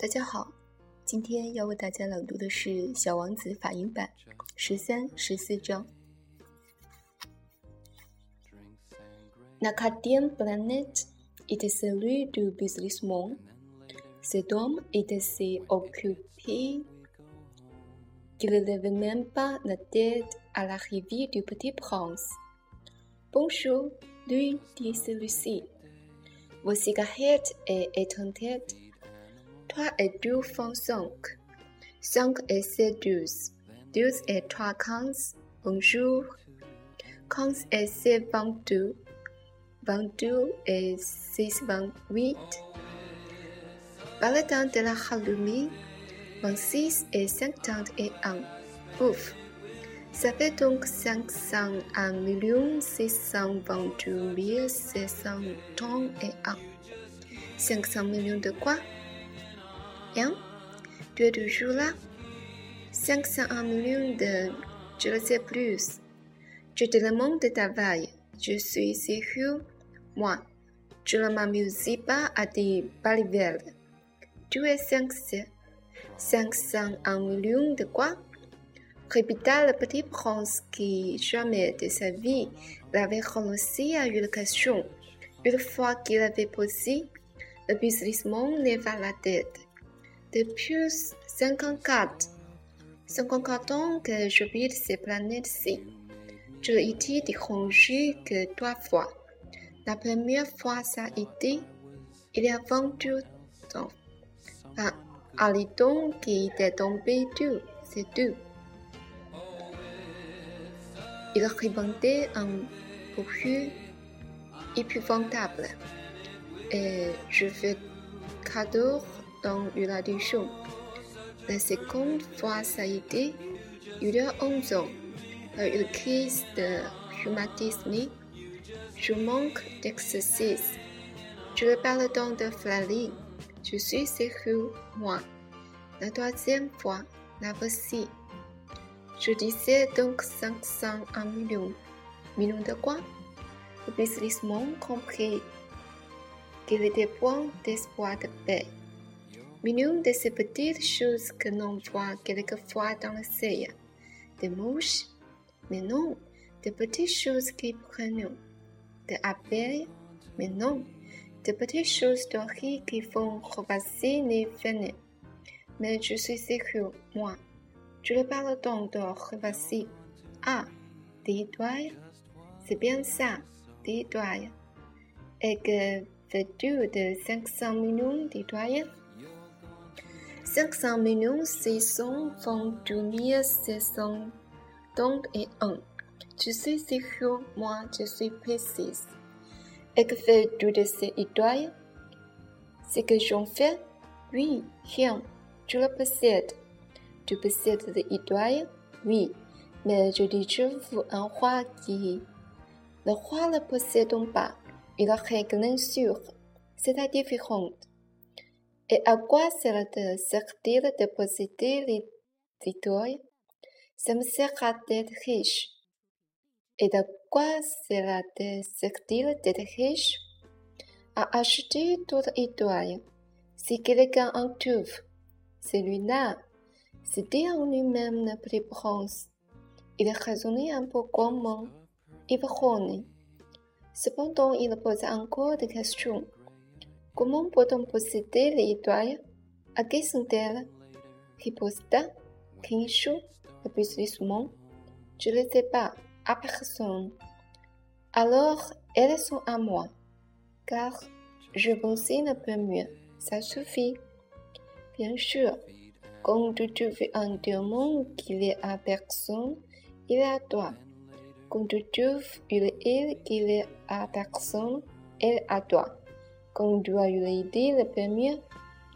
大家好，今天要为大家朗读的是《小王子》法音版十三、十四章。La quatrième planète était celui du businessman. Cet homme était si occupé qu'il ne levait même pas la tête à l'arrivée du petit prince. Bonjour, lui dit celui-ci. Vos cigarettes et éteintes Trois et deux font cinq. Cinq et douze. Douze et trois quinze. Un et c'est vingt-deux. Vingt-deux et six vingt-huit. De la Halloween, vingt-six et cinquante et un. Pouf! Ça fait donc 501 622 731. 500 millions de quoi? Tu es toujours là 501 millions de... Je le sais plus. Je te demande de travail. Je suis sérieux. Moi, je ne m'amuse pas à des balivernes. Tu es 500... 501 millions de quoi? Répéta le petit prince qui jamais de sa vie l'avait renoncé à une question. Une fois qu'il avait posé, le businessman leva la tête. Depuis 54, 54 ans que ces planètes-ci. Je l'ai été dérangé que trois fois. La première fois, ça a été il y a 22 ans. Un aliton qui était tombé tout, c'est tout. Il répondait un bruit épouvantable. Et je fais cadeau dans une addition. La seconde fois, ça a été il y a 11 ans, une crise de rhumatisme. Je manque d'exercice. Je le parle donc de Flaline. Je suis sérieux, moi. La troisième fois, la voici. Je disais donc 501 millions. Millions de quoi Le businessman comprit qu'il était point d'espoir de paix. Millions de ces petites choses que l'on voit quelquefois dans le ciel. Des mouches Mais non, des petites choses qui prennent. Des abeilles Mais non, des petites choses dorées qui font repasser les fenêtres. Mais je suis sérieux, moi. Je le parle donc de repasser. Ah, des étoiles C'est bien ça, des étoiles. Et que fais-tu de 500 millions d'étoiles 500 millions, c'est 100 font 2600 donc et 1. Je suis sérieux, moi, je suis précise. Et que fais-tu de ces étoiles? Ce que j'en fais? Oui, rien. Je le possède. Tu possèdes des étoiles? Oui. Mais je veux un roi qui... Le roi ne possède pas. Il a règle sûre. C'est la différente. Et à quoi sert de posséder les étoiles? Ça me sert d'être riche? Et de quoi sert de servir d'être riche? À acheter toute étoile. Si quelqu'un en trouve, celui-là, c'était en lui-même le plus prince. Il raisonnait un peu comme un ivrogne. Cependant, il posait encore des questions. Comment peut-on posséder les étoiles À qui sont-elles Riposta, le businessman Je ne sais pas, à personne. Alors, elles sont à moi, car je pensais un peu mieux, ça suffit. Bien sûr, quand tu trouves un diamant qu'il est à personne, il est à toi. Quand tu trouves une île qu'il est à personne, elle est à toi. Quand tu as eu l'idée le premier,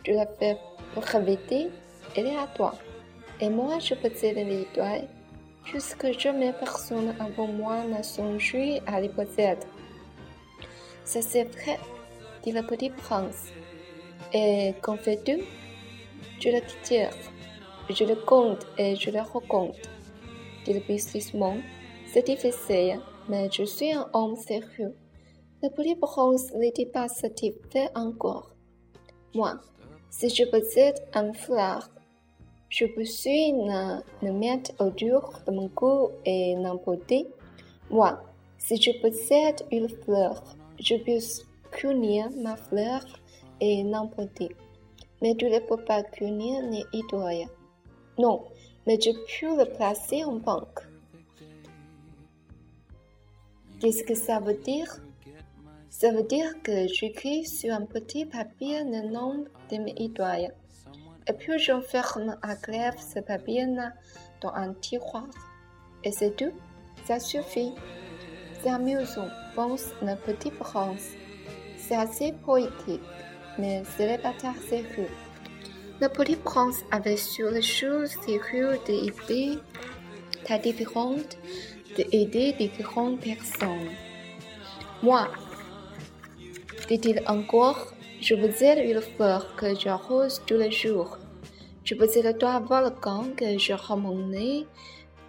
tu l'as fait revêter, elle est à toi. Et moi, je possède l'étoile, puisque jamais personne avant moi n'a songé à les posséder. Ça c'est vrai, dit le petit prince. Et qu'en fais-tu? Je le tire, je le compte et je le recompte. Dit le businessman, c'est difficile, mais je suis un homme sérieux. Le petit prince n'était pas satisfait encore. Moi, Si je possède un fleur, je peux ne, le mettre autour de mon cou et n'emporter. Moi, si je possède une fleur, je peux punir ma fleur et n'emporter. Mais tu ne peux pas punir ni idoyer. Non, mais je peux le placer en banque. Qu'est-ce que ça veut dire? Ça veut dire que j'écris sur un petit papier le nom de mes idoles. Et puis j'enferme à clef ce papier-là dans un tiroir. Et c'est tout. Ça suffit. C'est amusant, pense le petit prince. C'est assez poétique, mais ce n'est pas très sérieux. Le petit prince avait sur les choses sérieuses des idées très différentes d'aider différentes personnes. Moi, dit-il encore, je vous ai une fleur que j'arrose tous les jours. Je vous ai le doigt volcan que je ramenais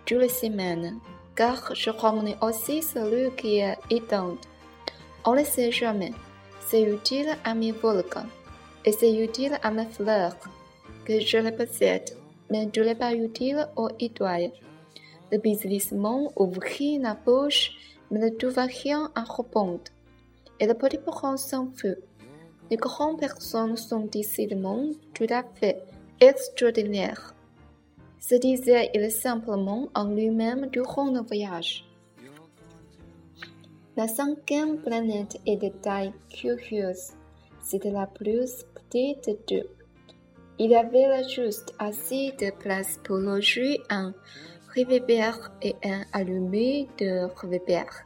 toutes les semaines, car je ramenais aussi celui qui est éteint. On ne sait jamais. C'est utile à mes volcans, et c'est utile à mes fleurs, que je les possède, mais je n'est pas utile aux étoiles. Le businessman ouvrit la bouche, mais ne trouva rien à répondre et le petit prince s'en fut. Les grandes personnes sont décidément tout à fait extraordinaires. Se disait-il simplement en lui-même durant le voyage. La cinquième planète est de taille curieuse. C'était la plus petite d'eux. Il avait juste assez de place pour loger un réverbère et un allumé de réverbère.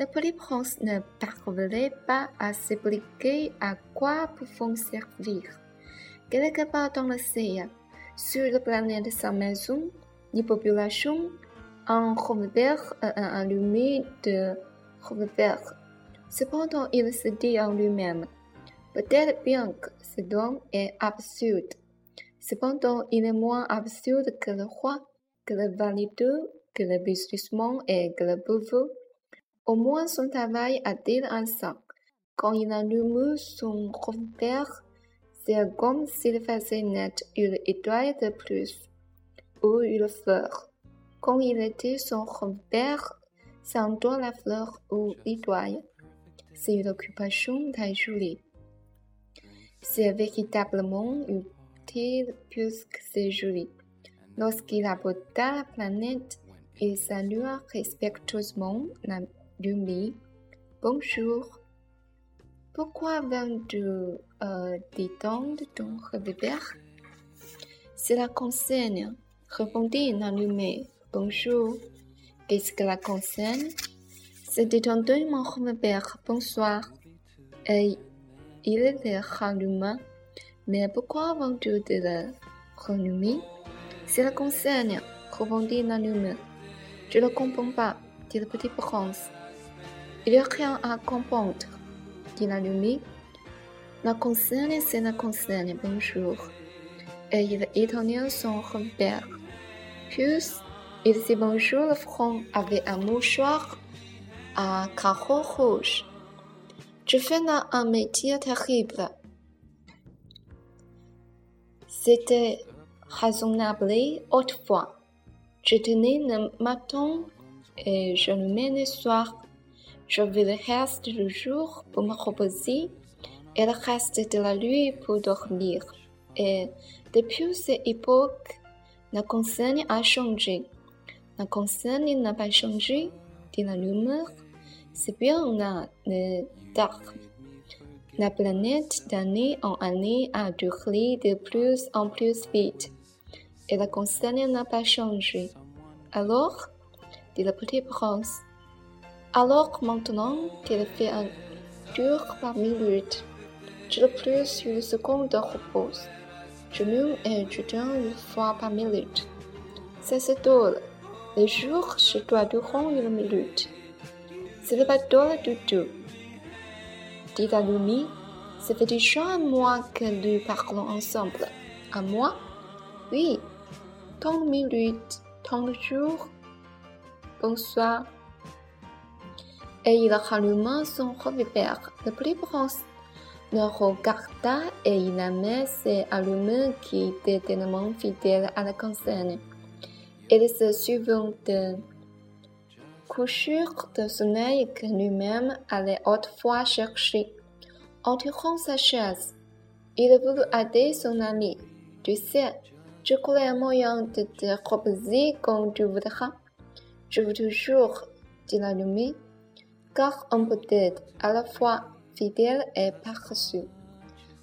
Le petit prince ne parvenait pas à s'expliquer à quoi pouvait servir. Quelque part dans l'océan, sur la planète de sa maison, les populations en revolver un allumé de revolver. Cependant, il se dit en lui-même, peut-être bien que ce don est absurde. Cependant, il est moins absurde que le roi, que le valideux, que le businessman et que le bourgeois. Au moins son travail a-t-il un sens. Quand il allume son revolver, c'est comme s'il faisait naître une étoile de plus, ou une fleur. Quand il était son revolver, sentant la fleur ou l'étoile. C'est une occupation très jolie. C'est véritablement utile puisque c'est joli. Lorsqu'il aborda la planète, il salua respectueusement la Bonjour. Pourquoi viens-tu euh, détendre ton revolver C'est la concerne, répondit l'allumé. Bonjour. Qu'est-ce que la concerne? C'est détendre mon revolver. Bonsoir. Et il est rallumé. Mais pourquoi viens-tu de le rallumer C'est la concerne, répondit l'allumé. Je ne comprends pas, dit le petit prince. Il n'y a rien à comprendre, dit l'allumé. La concerne, c'est la concerne, bonjour. Et il éteignit son repère. Puis, il dit bonjour le front avec un mouchoir à carreaux rouges. Je fais un métier terrible. C'était raisonnable autrefois. Je tenais le matin et je le mets soir. Je vais le reste du jour pour me reposer et le reste de la nuit pour dormir. Et depuis cette époque, la consigne a changé. La consigne n'a pas changé, dit la lumière. C'est bien là le. La planète d'année en année a duré de plus en plus vite. Et la consigne n'a pas changé. Alors, dit le petit prince, alors maintenant qu'il fait un tour par minute, je le plus une seconde de repos. Je me et je donne une fois par minute. C'est drôle. Le jour, je dois durant une minute. Ce n'est pas drôle du tout. Dit Alumi, ça fait déjà un mois que nous parlons ensemble. Un mois? Oui. Tant de minutes, tant de jours. Bonsoir et il ralluma son revolver. Le plus prince ne regarda et il aimait ses allumeurs qui étaient tellement fidèles à la concerne. Il se souvint de couchures de sommeil que lui-même allait autrefois chercher. Entourant sa chaise, il voulut aider son ami. Tu sais, je connais un moyen de te reposer quand tu voudras. Je veux toujours, dit l'allumé, car on peut être à la fois fidèle et paresseux.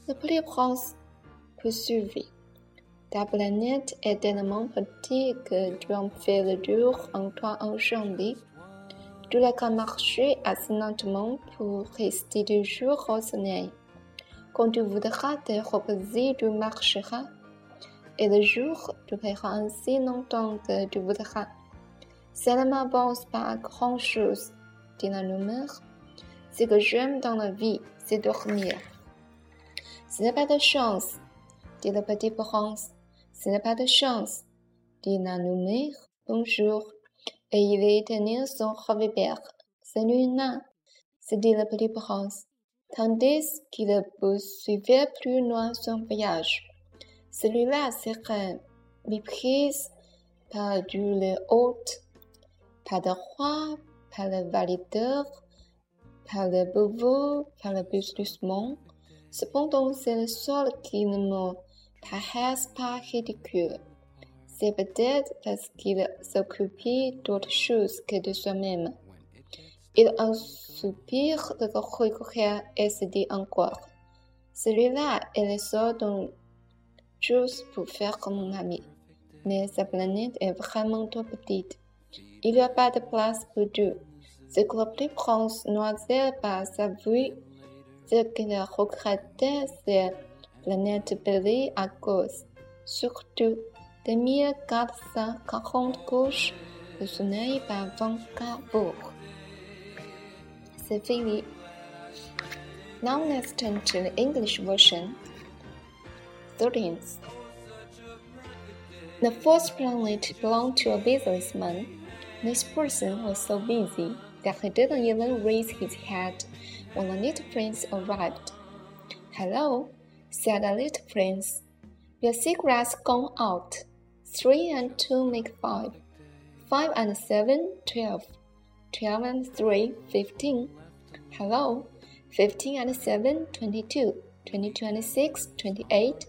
Le petit prince poursuivit. Ta planète est tellement petite que tu en fais le tour en toi enjambé. Tu n'as qu'à marcher assez lentement pour rester toujours au soleil. Quand tu voudras te reposer, tu marcheras. Et le jour, tu verras ainsi longtemps que tu voudras. Ne m'avance pas grand-chose, dit la rumeur. Ce que j'aime dans la vie, c'est dormir. Ce n'est pas de chance, dit le petit prince. Ce n'est pas de chance, dit rumeur. Bonjour. Et il est éteint son revolver. Celui-là, se dit le petit prince tandis qu'il poursuivait plus loin son voyage. Celui-là serait méprise par du le hôte, par le roi, par le valideur, par le bourreau, par le businessman. Cependant, c'est le seul qui ne me paraisse pas ridicule. C'est peut-être parce qu'il s'occupait d'autre chose que de soi-même. Il en soupir de regret et se dit encore Celui-là est le seul dont j'ose pour faire comme mon ami. Mais sa planète est vraiment trop petite. Il n'y a pas de place pour deux. Ce que le petit prince n'osait pas s'avouer, ce qu'il regrettait, c'est planète belle à cause, surtout de 1440 couches de soleil par 24 jours. Severely. Now let's turn to the English version. 13th. The first planet belonged to a businessman. This person was so busy that he didn't even raise his head when the little prince arrived. Hello, said the little prince. Your cigarette's gone out. Three and two make five. Five and seven, twelve. 12 and 3, 15. Hello. 15 and 7, 22. 22 and 6, 28.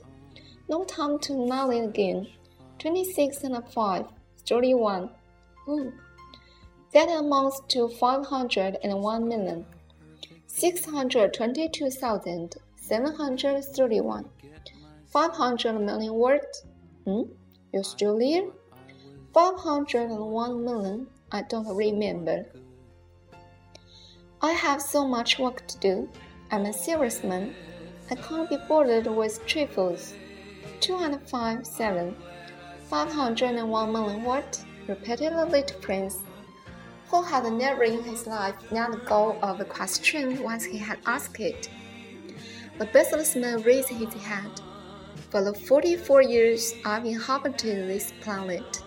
No time to nothing again. 26 and 5, 31. Ooh. That amounts to 501 million. 622,731. 500 million words? Hmm? You still here? 501 million I don't remember. I have so much work to do. I'm a serious man. I can't be bothered with trifles. Two and five, seven. Five hundred and one million what? repeated the little prince, who had never in his life let go of a question once he had asked it. The businessman raised his head. For the forty-four years I've inhabited this planet,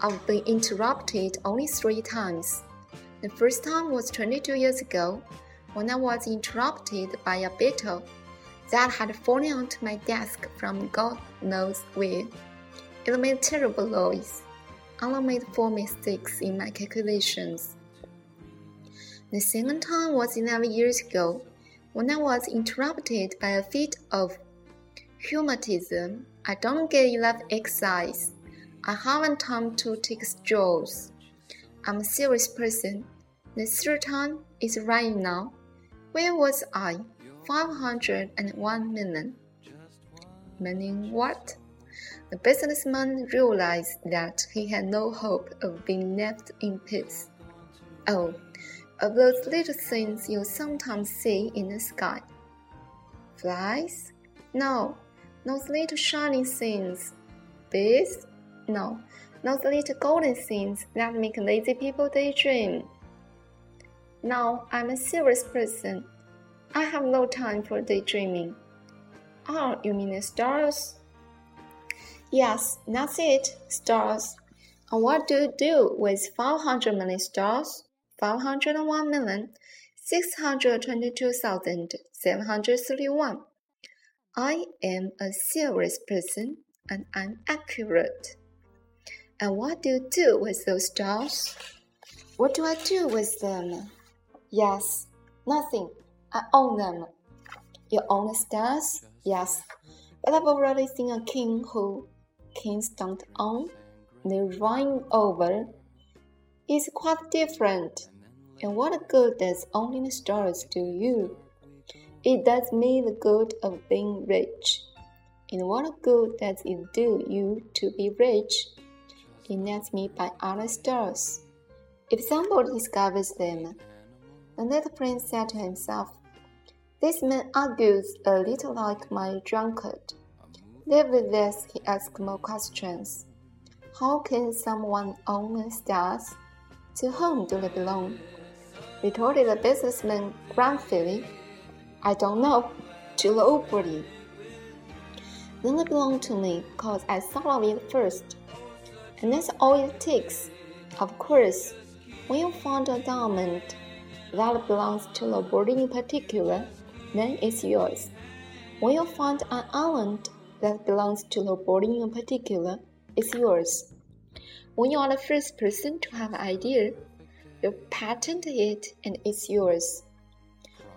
I've been interrupted only three times. The first time was 22 years ago, when I was interrupted by a beetle that had fallen onto my desk from God knows where. It made terrible noise. I made four mistakes in my calculations. The second time was 11 years ago, when I was interrupted by a fit of rheumatism. I don't get enough exercise. I haven't time to take strolls. I'm a serious person. The third time is right now. Where was I? 501 million. Meaning what? The businessman realized that he had no hope of being left in peace. Oh, of those little things you sometimes see in the sky. Flies? No, those little shining things. Bees? No, those little golden things that make lazy people daydream. Now I'm a serious person. I have no time for daydreaming. Oh, you mean the stars? Yes, that's it, stars. And what do you do with 500 million stars? 501 million, 622,731. I am a serious person and I'm accurate. And what do you do with those stars? What do I do with them? Yes, nothing. I own them. You own the stars? Yes. But I've already seen a king who kings don't own. They reign over. It's quite different. And what good does owning the stars do you? It does me the good of being rich. And what good does it do you to be rich? It lets me by other stars. If somebody discovers them, the little prince said to himself, This man argues a little like my drunkard. Nevertheless, he asked more questions. How can someone own stars? To whom do they belong? retorted the businessman grumpily. I don't know. To nobody. Then they belong to me, cause I thought of it first. And that's all it takes. Of course, when you find a diamond that belongs to nobody in particular, then it's yours. When you find an island that belongs to nobody in particular, it's yours. When you are the first person to have an idea, you patent it and it's yours.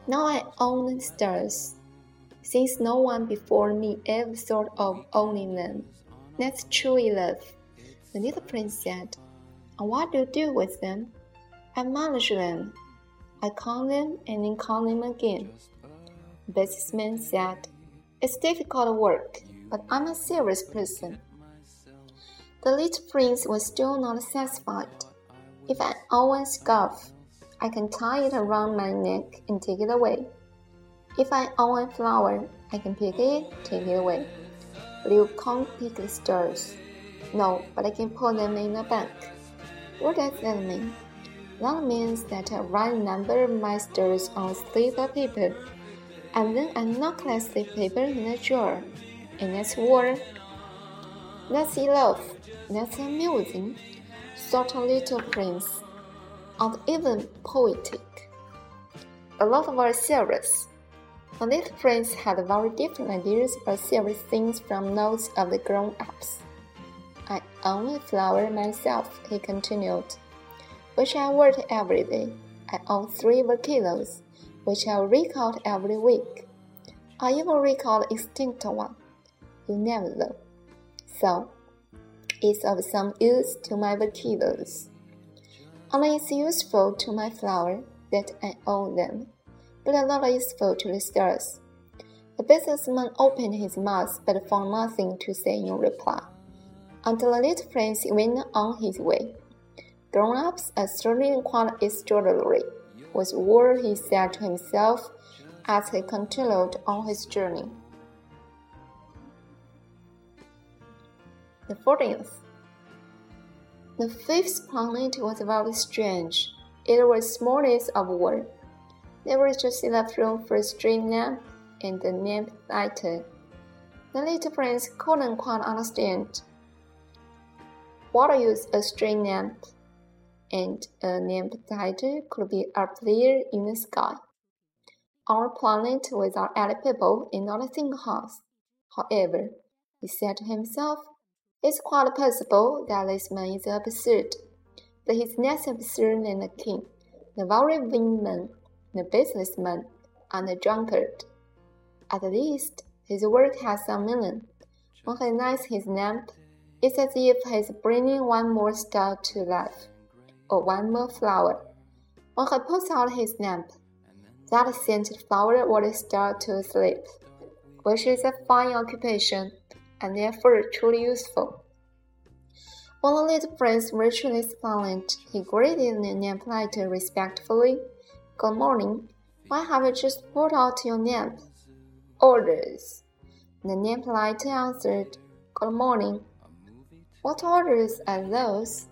Now I own stars, since no one before me ever thought of owning them. That's truly love. The little prince said, And what do you do with them? I manage them. I count them and then count them again. The businessman said, It's difficult work, but I'm a serious person. The little prince was still not satisfied. If I own a scarf, I can tie it around my neck and take it away. If I own a flower, I can pick it, take it away. But you can't pick the stars. No, but I can put them in a bank. What does that mean? That means that I write number of my stars on slip of paper, and then I knock that slip paper in a jar, and that's war. That's love. That's amusing thought little prince, and even poetic. A lot of are serious. The little prince had very different ideas about serious things from those of the grown-ups. I own a flower myself, he continued, which I water every day. I own three volcanoes, which I out every week. I even out extinct one. You never know. So, it's of some use to my vegetables. Only it's useful to my flower that I own them, but not useful to the stars. The businessman opened his mouth but found nothing to say in reply, until the little prince went on his way. Grown-ups are certainly quite extraordinary, was what he said to himself as he continued on his journey. The 14th. The fifth planet was very strange. It was smallest of all. There was just enough room for a street lamp and the lamp lighter. The little prince couldn't quite understand. What use a street lamp and a lamp lighter could be up there in the sky. Our planet without any people and not a single house. However, he said to himself, it's quite possible that this man is absurd, but he's less absurd than the king, the very man, the businessman, and the drunkard. At least, his work has some meaning. When he lights his lamp, it's as if he's bringing one more star to life, or one more flower. When he puts out his lamp, that scented flower will start to sleep, which is a fine occupation and therefore truly useful. When the little prince this planet, he greeted lamplighter respectfully. Good morning. Why have you just put out your lamp? Orders. The lamplighter answered, Good morning. What orders are those?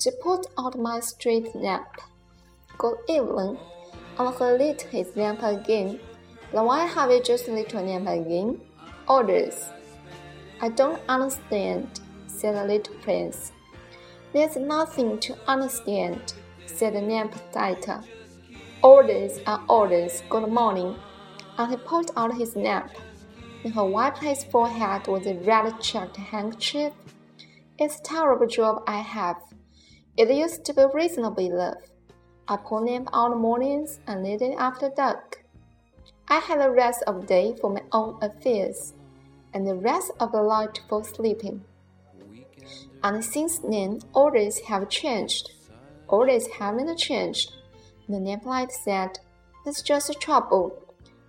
To put out my street lamp. Good evening. And he lit his lamp again. Then why have you just lit your lamp again? Orders. I don't understand, said the little prince. There's nothing to understand, said the lighter. Orders are orders. Good morning. And he pulled out his nap. Then he wiped his forehead with a red checked handkerchief. It's a terrible job I have. It used to be reasonably enough. I pull nap out mornings and leave it after dark. I had the rest of the day for my own affairs, and the rest of the night for sleeping. And since then, orders have changed. Orders haven't changed. The Nepalite said, It's just a trouble.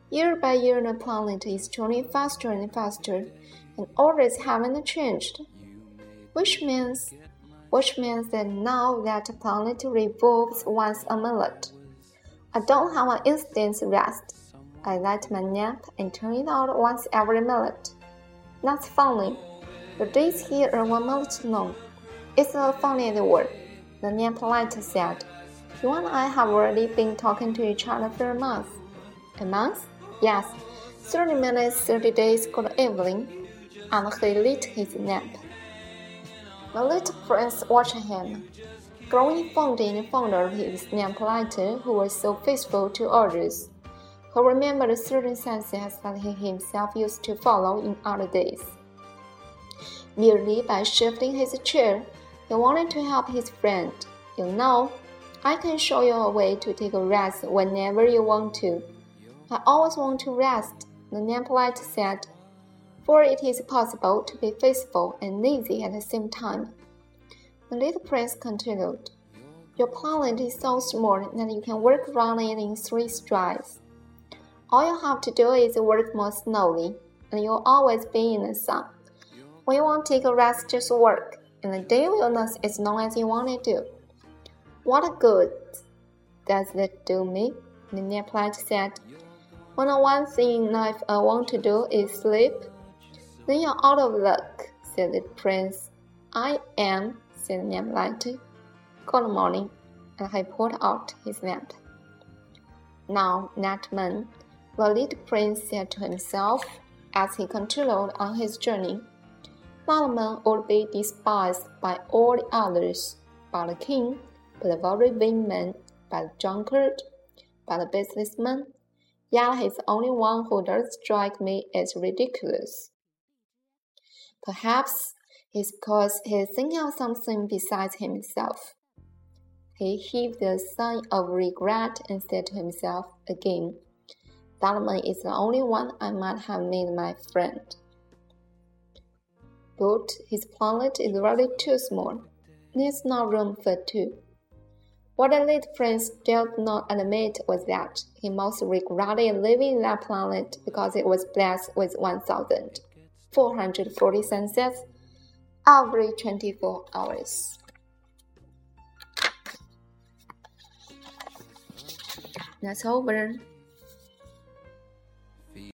Year by year, the planet is turning faster and faster, and orders haven't changed. Which means, which means that now that the planet revolves once a minute. I don't have an instant's rest. I light my nap and turn it out once every minute. That's funny. The days here are one month long. It's a funny word, the Nepalite said. You and I have already been talking to each other for a month. A month? Yes. Thirty minutes, thirty days, good evening. And he lit his nap. The little prince watched him, growing fonder and fonder of his Nepalite, who was so faithful to others. He remembered certain sentences that he himself used to follow in other days. Merely by shifting his chair, he wanted to help his friend. You know, I can show you a way to take a rest whenever you want to. I always want to rest, the Nepalite said, for it is possible to be faithful and lazy at the same time. The little prince continued, Your planet is so small that you can work around it in three strides. All you have to do is work more slowly, and you'll always be in the sun. When you want to take a rest, just work, and the day will last as long as you want it to. What good does that do me? The Nepalite said. When the one thing in life I want to do is sleep, then you're out of luck, said the prince. I am, said the Nepalite. Good morning, and he pulled out his lamp. Now, that man, the little prince said to himself as he continued on his journey, man would be despised by all the others, by the king by the very vain man, by the drunkard, by the businessman, yet he's the only one who does strike me as ridiculous. Perhaps it's because he's thinking of something besides himself. He heaved a sigh of regret and said to himself again, Solomon is the only one I might have made my friend. But his planet is really too small. There's no room for two. What the little prince did not admit was that he most regretted leaving that planet because it was blessed with 1,440 sunsets every 24 hours. That's over.